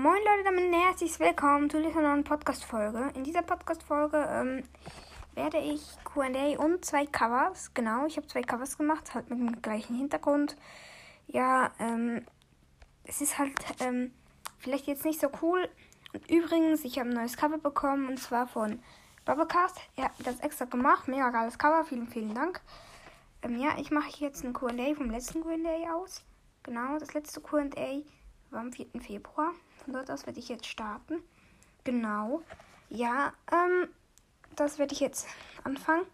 Moin Leute, damit herzlich willkommen zu dieser neuen Podcast-Folge. In dieser Podcast-Folge ähm, werde ich QA und zwei Covers, genau, ich habe zwei Covers gemacht, halt mit dem gleichen Hintergrund. Ja, ähm, es ist halt ähm, vielleicht jetzt nicht so cool. Und übrigens, ich habe ein neues Cover bekommen und zwar von Bubblecast. Er hat das extra gemacht, mega geiles Cover, vielen, vielen Dank. Ähm, ja, ich mache jetzt ein QA vom letzten QA aus. Genau, das letzte QA am 4. Februar. Von dort aus werde ich jetzt starten. Genau. Ja, ähm, das werde ich jetzt anfangen.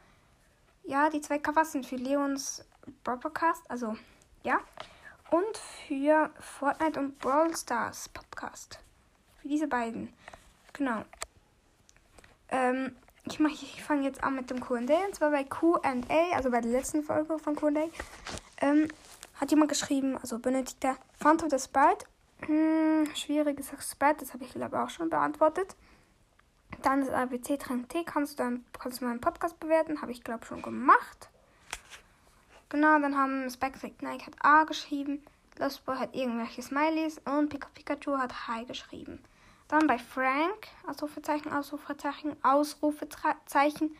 Ja, die zwei Covers sind für Leons Podcast, also ja. Und für Fortnite und Brawl Stars Podcast. Für diese beiden. Genau. Ähm, ich, mach, ich fange jetzt an mit dem QA. Und zwar bei QA, also bei der letzten Folge von QA. Ähm, hat jemand geschrieben, also benötigt der Phantom the Sprite hm, schwieriges Expert, das habe ich glaube auch schon beantwortet. Dann das ABC Trend T kannst du, dann, kannst du meinen Podcast bewerten, habe ich glaube schon gemacht. Genau, dann haben Spectre Nike hat A geschrieben, Lost Boy hat irgendwelche Smileys und Pika Pikachu hat Hi geschrieben. Dann bei Frank, Ausrufezeichen, Ausrufezeichen, Ausrufezeichen,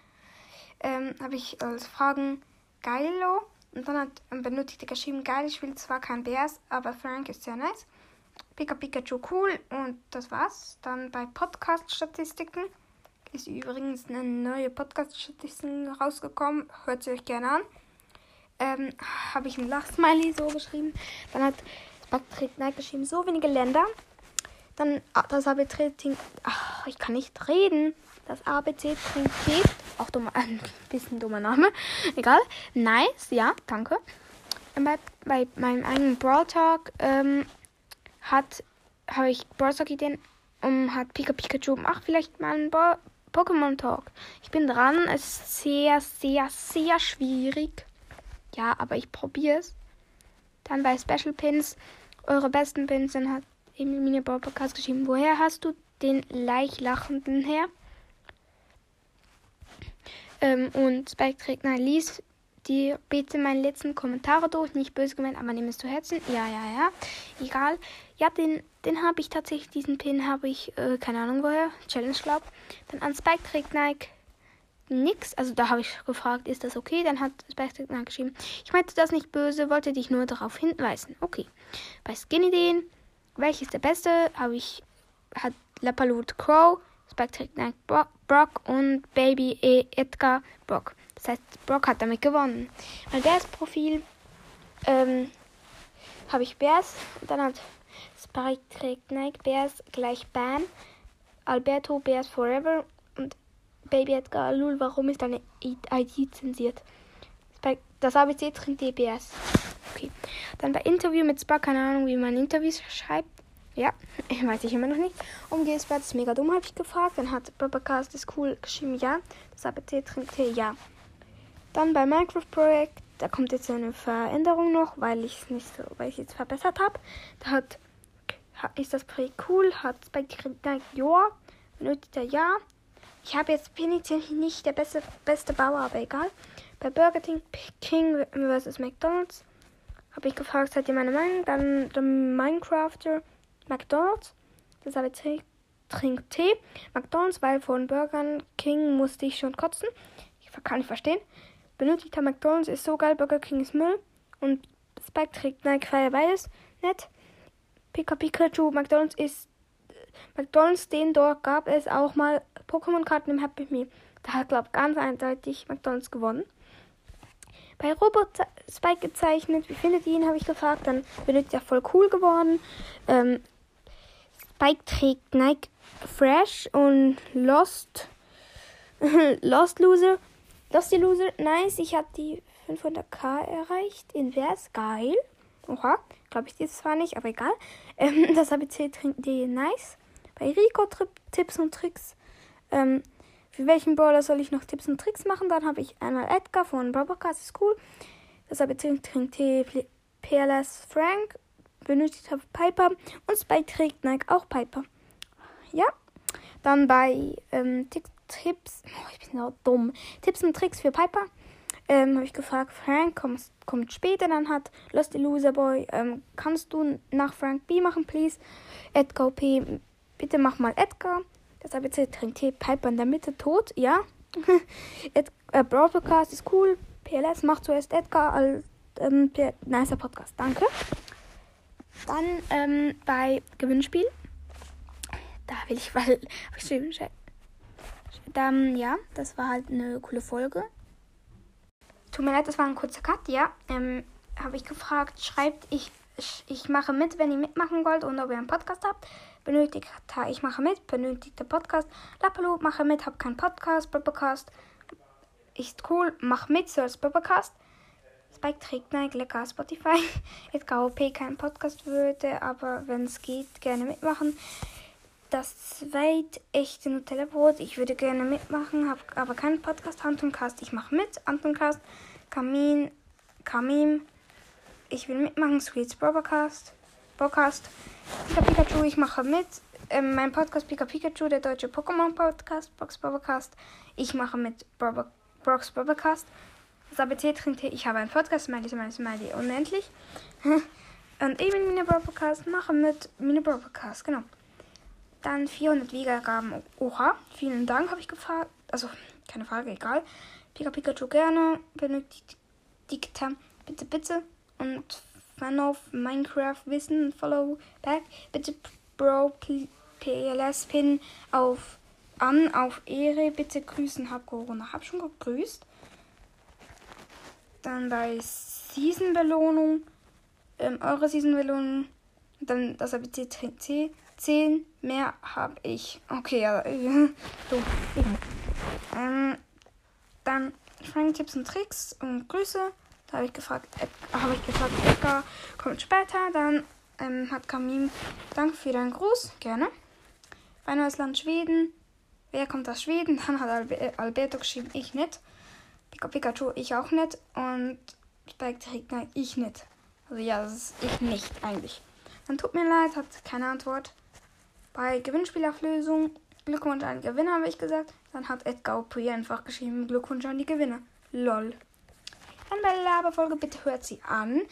ähm, habe ich als Fragen Geilo. Und dann hat ein Benötigter geschrieben, geil, ich will zwar kein BS, aber Frank ist sehr nice. Pika Pikachu cool und das war's. Dann bei Podcast-Statistiken ist übrigens eine neue Podcast-Statistik rausgekommen. Hört sie euch gerne an. Ähm, habe ich ein Lachsmiley so geschrieben. Dann hat Patrick Knight geschrieben, so wenige Länder. Dann ah, das ABC trinkt. Ach, ich kann nicht reden. Das ABC trinkt Tee. Auch dummer, ein bisschen dummer Name. Egal. Nice, ja, danke. Bei, bei meinem eigenen Brawl Talk ähm, hat, habe ich Browser Ideen um hat Pika Pikachu ach vielleicht mal ein Pokémon Talk. Ich bin dran, es ist sehr, sehr, sehr schwierig. Ja, aber ich probiere es. Dann bei Special Pins, eure besten Pins, dann hat Emil Mini Podcast geschrieben, woher hast du den leicht lachenden her? Ähm, und Spike trägt, lies die bitte meine letzten Kommentare durch. Nicht böse gemeint, aber nimm es zu Herzen. Ja, ja, ja. Egal. Ja, den, den habe ich tatsächlich, diesen Pin habe ich, äh, keine Ahnung woher. Challenge, glaub. Dann an Spike trägt Nike nix. Also da habe ich gefragt, ist das okay? Dann hat Spike trägt Nike geschrieben, ich meinte das nicht böse, wollte dich nur darauf hinweisen. Okay. Bei Skinny den, welches der beste, habe ich, hat Lepalut Crow, Spike trägt Nike Brock und Baby e Edgar Brock. Das heißt, Brock hat damit gewonnen. Mein Bears-Profil ähm, habe ich Bears. Dann hat Spike trägt Nike Bears gleich Bam. Alberto Bears Forever. Und Baby Edgar Lul, warum ist deine ID zensiert? Das ABC trinkt DBS. Okay. Dann bei Interview mit Spark, keine Ahnung, wie man Interviews schreibt. Ja, weiß ich immer noch nicht. Umgehenswert ist mega dumm, habe ich gefragt. Dann hat Babacast ist cool geschrieben, ja. Das ABC trinkt T, ja. Dann beim Minecraft-Projekt, da kommt jetzt eine Veränderung noch, weil ich es nicht so, weil ich jetzt verbessert habe. Da hat, ist das Projekt cool, hat bei gedacht, ja, benötigt er ja. Ich habe jetzt bin ich nicht der beste, beste Bauer, aber egal. Bei Burger King vs. McDonalds habe ich gefragt, seid ihr meine Meinung? Dann der Minecrafter McDonalds. Das habe ich trinkt Tee. McDonalds, weil von Burger King musste ich schon kotzen. Ich kann nicht verstehen. Benötigter McDonalds ist so geil, Burger King ist Müll. Und Spike trägt Nike Fire beides. Nett. Pika Pikachu, McDonalds ist. McDonalds, den dort gab es auch mal Pokémon-Karten im Happy Me. Da hat, glaube ich, ganz eindeutig McDonalds gewonnen. Bei Robot Spike gezeichnet, wie findet ihr ihn, habe ich gefragt. Dann benötigt er voll cool geworden. Ähm, Spike trägt Nike Fresh und Lost. Lost Loser Lost die Loser, nice. Ich habe die 500k erreicht. Invers, geil. Oha, glaube ich jetzt zwar nicht, aber egal. Ähm, das ABC trinkt die nice. Bei Rico Tipps und Tricks. Ähm, für welchen Brawler soll ich noch Tipps und Tricks machen? Dann habe ich einmal Edgar von Robocast, ist cool. Das ABC trinkt die PLS Frank. Benötigt habe Piper. Und Spike trägt Nike auch Piper. Ja. Dann bei ähm, Tipps. Oh, ich bin so dumm. Tipps und Tricks für Piper. ähm, habe ich gefragt, Frank kommt, kommt später, dann hat Lost Loser Boy, ähm, kannst du nach Frank B machen, please? Edgar P, bitte mach mal Edgar. Das ABC trinkt Tee, Piper in der Mitte, tot, ja. Ed, äh, Broadcast ist cool, PLS macht zuerst Edgar als ähm, nicer Podcast, danke. Dann ähm, bei Gewinnspiel, da will ich, weil, dann, ja, das war halt eine coole Folge. Tut mir leid, das war ein kurzer Cut, ja. Ähm, habe ich gefragt, schreibt, ich, ich mache mit, wenn ihr mitmachen wollt und ob ihr einen Podcast habt. Benötigt, ich mache mit, benötigt der Podcast. Lapalo, mache mit, hab keinen Podcast, Podcast. Ist cool, mach mit, so als Podcast. Spike trägt Nike, lecker Spotify. Edgar OP kein Podcast würde, aber wenn es geht, gerne mitmachen das zweit echte Nutella-Brot. Ich würde gerne mitmachen, habe aber keinen Podcast. Anton Cast, ich mache mit. Anton Cast, Kamin, Kamim. Ich will mitmachen. Sweets Broadcast. Podcast. Pika Pikachu, ich mache mit. Ähm, mein Podcast Pika Pikachu, der deutsche Pokémon-Podcast. Box Broadcast. Ich mache mit Brox Broadcast. ABC trinkt ich habe einen Podcast. Smiley, Smiley, Smiley. Unendlich. Und eben Mini Broadcast mache mit Mini Broadcast. Genau. Dann 400 Wiedergaben. Oha, vielen Dank, habe ich gefragt. Also, keine Frage, egal. Pika Pikachu gerne. Benötigt Dikta. Bitte, bitte. Und Fan of Minecraft wissen. Follow back. Bitte Bro PLS Pin auf an auf Ehre. Bitte grüßen. Hab Corona. Hab schon gegrüßt. Dann bei Season Belohnung. Ähm, eure Season Belohnung. Dann das ABC C. 10 mehr habe ich. Okay, ja. so. Ähm, dann Frank Tipps und Tricks und Grüße. Da habe ich gefragt, habe ich gefragt, Edgar kommt später. Dann ähm, hat Kamin, danke für deinen Gruß, gerne. Ein neues Land Schweden. Wer kommt aus Schweden? Dann hat Albe Alberto geschrieben, ich nicht. Pika Pikachu, ich auch nicht. Und Spike nein, ich nicht. Also ja, das ist ich nicht eigentlich. Dann tut mir leid, hat keine Antwort. Bei Gewinnspielauflösung Glückwunsch an den Gewinner, habe ich gesagt. Dann hat Edgar Opri einfach geschrieben Glückwunsch an die Gewinner. Lol. Dann bei der Laberfolge, bitte hört sie an.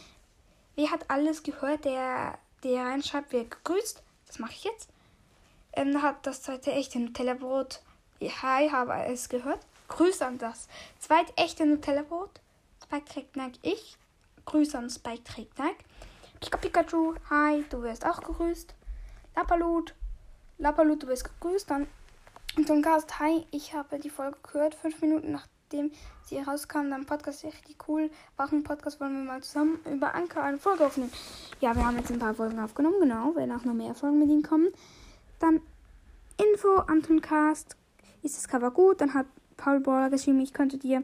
Wer hat alles gehört, der, der reinschreibt, wer gegrüßt? Das mache ich jetzt. Ähm, hat das zweite echte Nutella-Brot. Hi, habe es gehört. Grüße an das zweite echte Nutella-Brot. Spike trägt Nike ich. Grüße an Spike trägt Nike. Pika Pikachu, hi, du wirst auch gegrüßt. Lapalut, Lapalut, du bist gegrüßt. Dann Anton Gast, hi, ich habe die Folge gehört, fünf Minuten nachdem sie rauskam. Dann Podcast richtig cool. Warum Podcast wollen wir mal zusammen über Anker eine Folge aufnehmen? Ja, wir haben jetzt ein paar Folgen aufgenommen, genau. Wenn auch noch mehr Folgen mit ihnen kommen. Dann Info, Anton Cast, ist das Cover gut? Dann hat Paul Baller geschrieben, ich könnte dir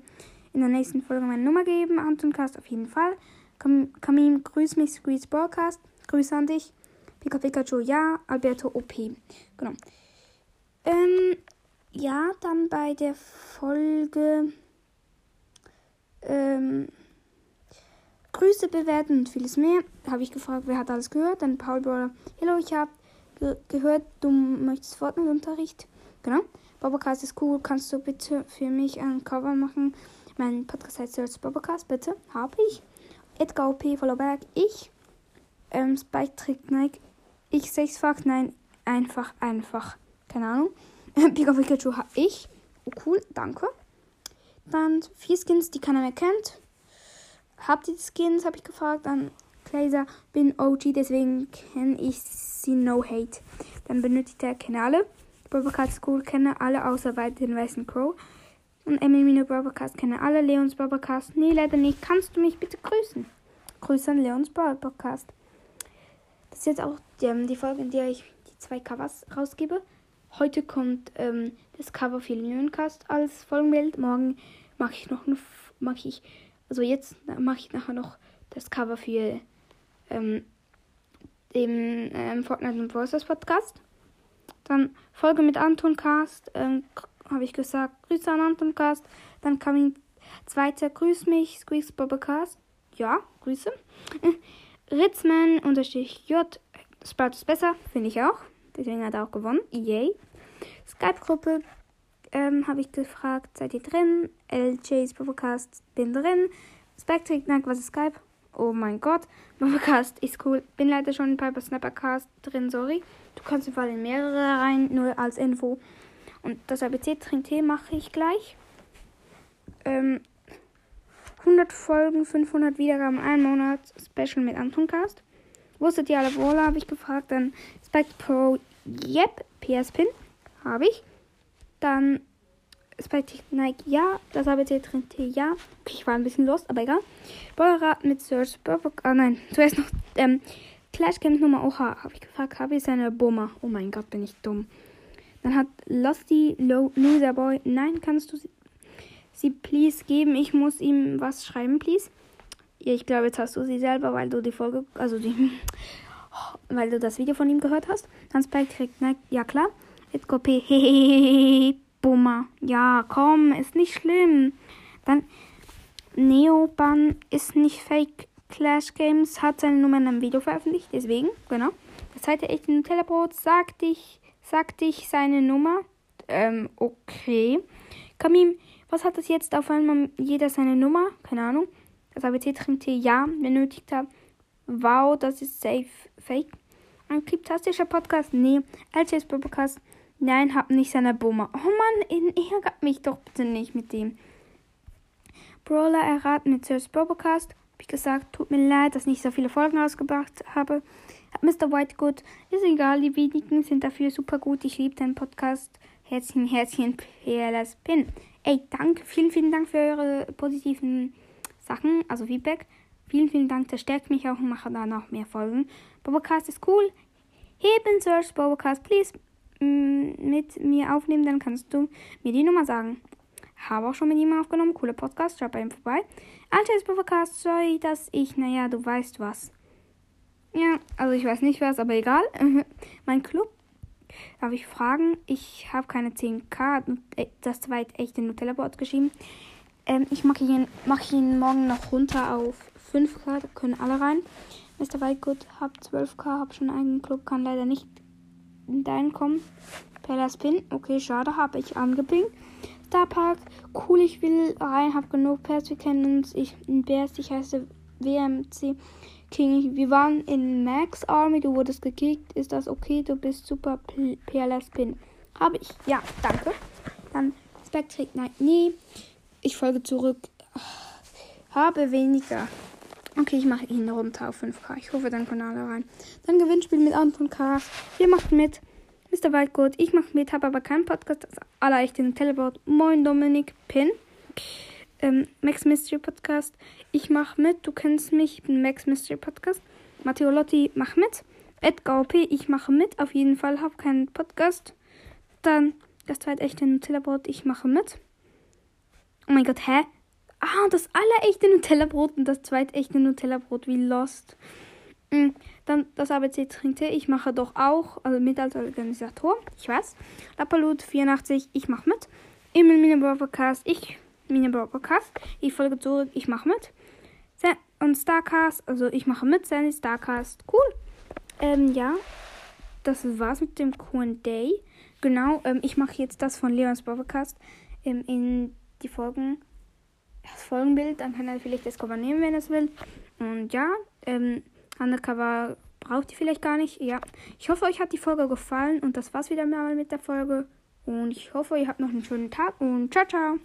in der nächsten Folge meine Nummer geben. Anton Cast auf jeden Fall. Kam Kamim, grüß mich, Squeeze Broadcast. Grüße an dich. Pika Pikachu, ja. Alberto OP. Genau. Ähm, ja, dann bei der Folge ähm, Grüße bewerten und vieles mehr. Habe ich gefragt, wer hat alles gehört? Dann Paul Brawler. Hallo, ich habe ge gehört, du möchtest Fortnite-Unterricht. Genau. Bobocast ist cool. Kannst du bitte für mich ein Cover machen? Mein Podcast heißt Search Bobocast, bitte. Habe ich. Edgar OP, Followback, ich. Ähm, Spike Trick Nike, ich sechsfach, nein, einfach, einfach. Keine Ahnung. Pika Pikachu habe ich. Oh, cool, danke. Dann vier Skins, die keiner mehr kennt. Habt ihr die Skins, habe ich gefragt. Dann Glazer, bin OG, deswegen kenne ich sie No Hate. Dann benötigt er, kenne alle. Barbercast School kenne alle, außer bei den weißen Crow. Und Emilino Barbercast kenne alle. Leons Barbercast, nee, leider nicht. Kannst du mich bitte grüßen? Grüße an Leons Barbercast. Ist jetzt auch die, ähm, die Folge, in der ich die zwei Covers rausgebe. Heute kommt ähm, das Cover für Leoncast als Folgenbild. Morgen mache ich noch mache ich also jetzt mache ich nachher noch das Cover für ähm, den ähm, Fortnite und Voices Podcast. Dann Folge mit Anton Cast, ähm, habe ich gesagt, Grüße an Anton Cast. Dann kam ein zweiter Grüß mich, Squeaks Cast. Ja, Grüße. Ritzman unterstrich J. Sprout ist besser, finde ich auch. Deswegen hat er auch gewonnen. Yay. Skype-Gruppe ähm, habe ich gefragt, seid ihr drin? LJ's Podcast, bin drin. Spectric, Nack, was ist Skype? Oh mein Gott, Podcast ist cool. Bin leider schon bei Snappercast drin, sorry. Du kannst im Fall in mehrere rein, nur als Info. Und das ABC Trink Tee mache ich gleich. Ähm, 100 Folgen, 500 Wiedergaben, ein Monat Special mit Antoncast. Wusstet ihr alle wohl, habe ich gefragt. Dann Spike Pro, yep, PS Pin, habe ich. Dann Spike Nike, ja. Das ABC Trink Tee, ja. Okay, ich war ein bisschen lost, aber egal. Bollerat mit Search Burbock, ah nein, zuerst noch, ähm, Clash Games Nummer Oha, habe ich gefragt, habe ich seine Bummer. Oh mein Gott, bin ich dumm. Dann hat Losty Lo Loser Boy. Nein, kannst du sie, sie please geben? Ich muss ihm was schreiben, please. Ja, ich glaube, jetzt hast du sie selber, weil du die Folge, also die, weil du das Video von ihm gehört hast. Dann Spike kriegt, ne, ja klar. Jetzt Copy, hehehe, Bummer. Ja, komm, ist nicht schlimm. Dann Neoban ist nicht fake. Clash Games hat seine Nummer in einem Video veröffentlicht, deswegen, genau. Das zweite echte Nutella-Brot sagt ich, sagte ich seine Nummer. Ähm, okay. Kamim, was hat das jetzt auf einmal jeder seine Nummer? Keine Ahnung. Das ABC trinkt ja benötigt hat. Wow, das ist safe fake. Ein kryptastischer Podcast? Nee. LCS Podcast? Nein, hab nicht seine Bummer. Oh Mann, ärgert mich doch bitte nicht mit dem. Brawler erraten mit Search Podcast. Hab ich gesagt, tut mir leid, dass ich nicht so viele Folgen rausgebracht habe. Mr. Whitegood, ist egal, die wenigen sind dafür super gut. Ich liebe deinen Podcast. Herzchen, Herzchen, PLS Pin. Ey, danke, vielen, vielen Dank für eure positiven Sachen, also Feedback. Vielen, vielen Dank, das stärkt mich auch und mache da noch mehr Folgen. Bobocast ist cool. Heben Search Bobocast, please mit mir aufnehmen, dann kannst du mir die Nummer sagen. Habe auch schon mit ihm aufgenommen, cooler Podcast, schau bei ihm vorbei. Alter ist Bobocast, sorry, dass ich, naja, du weißt was. Ja, also ich weiß nicht was, aber egal. mein Club. Darf ich fragen? Ich habe keine 10k, äh, das zweite echte Nutella-Board geschrieben. Ähm, ich mache ihn, mach ihn morgen noch runter auf 5k, da können alle rein. Mr. Whitegood, hab 12k, hab schon einen Club, kann leider nicht in deinen kommen. Pella Spin, okay, schade, habe ich angepinkt. Starpark, cool, ich will rein, hab genug Pairs, wir kennen uns. Ich bin Bears, ich heiße WMC. King, wir waren in Max Army, du wurdest gekickt. Ist das okay? Du bist super PLS Pin. Habe ich. Ja, danke. Dann Spectric Night. Nee. Ich folge zurück. Habe weniger. Okay, ich mache ihn runter auf 5K. Ich hoffe, dann alle rein. Dann Gewinnspiel mit Anton K. Ihr macht mit. Mr. Whitegold, ich mache mit, habe aber keinen Podcast. Das aller echt den Teleboard. Moin Dominik Pin ähm, Max Mystery Podcast. Ich mache mit. Du kennst mich. Ich bin Max Mystery Podcast. Matteo Lotti, mach mit. Edgar OP, ich mache mit. Auf jeden Fall. Hab keinen Podcast. Dann das zweite echte Nutella-Brot. Ich mache mit. Oh mein Gott, hä? Ah, das aller echte Nutella-Brot und das zweite echte Nutella-Brot. Wie lost. Mhm. Dann das ABC Trinkte. Ich mache doch auch, also mit als Organisator. Ich weiß. Lapalut 84, ich mache mit. Emil Mine Podcast, ich Mini Podcast. Ich folge zurück, ich mache mit. Und Starcast, also ich mache mit, Sandy Starcast. Cool. Ähm, ja. Das war's mit dem QA. Genau, ähm, ich mache jetzt das von Leons Podcast ähm, in die Folgen. Das Folgenbild, dann kann er vielleicht das Cover nehmen, wenn er es will. Und ja, ähm, Undercover braucht ihr vielleicht gar nicht. Ja, ich hoffe, euch hat die Folge gefallen und das war's wieder mal mit der Folge. Und ich hoffe, ihr habt noch einen schönen Tag und ciao, ciao.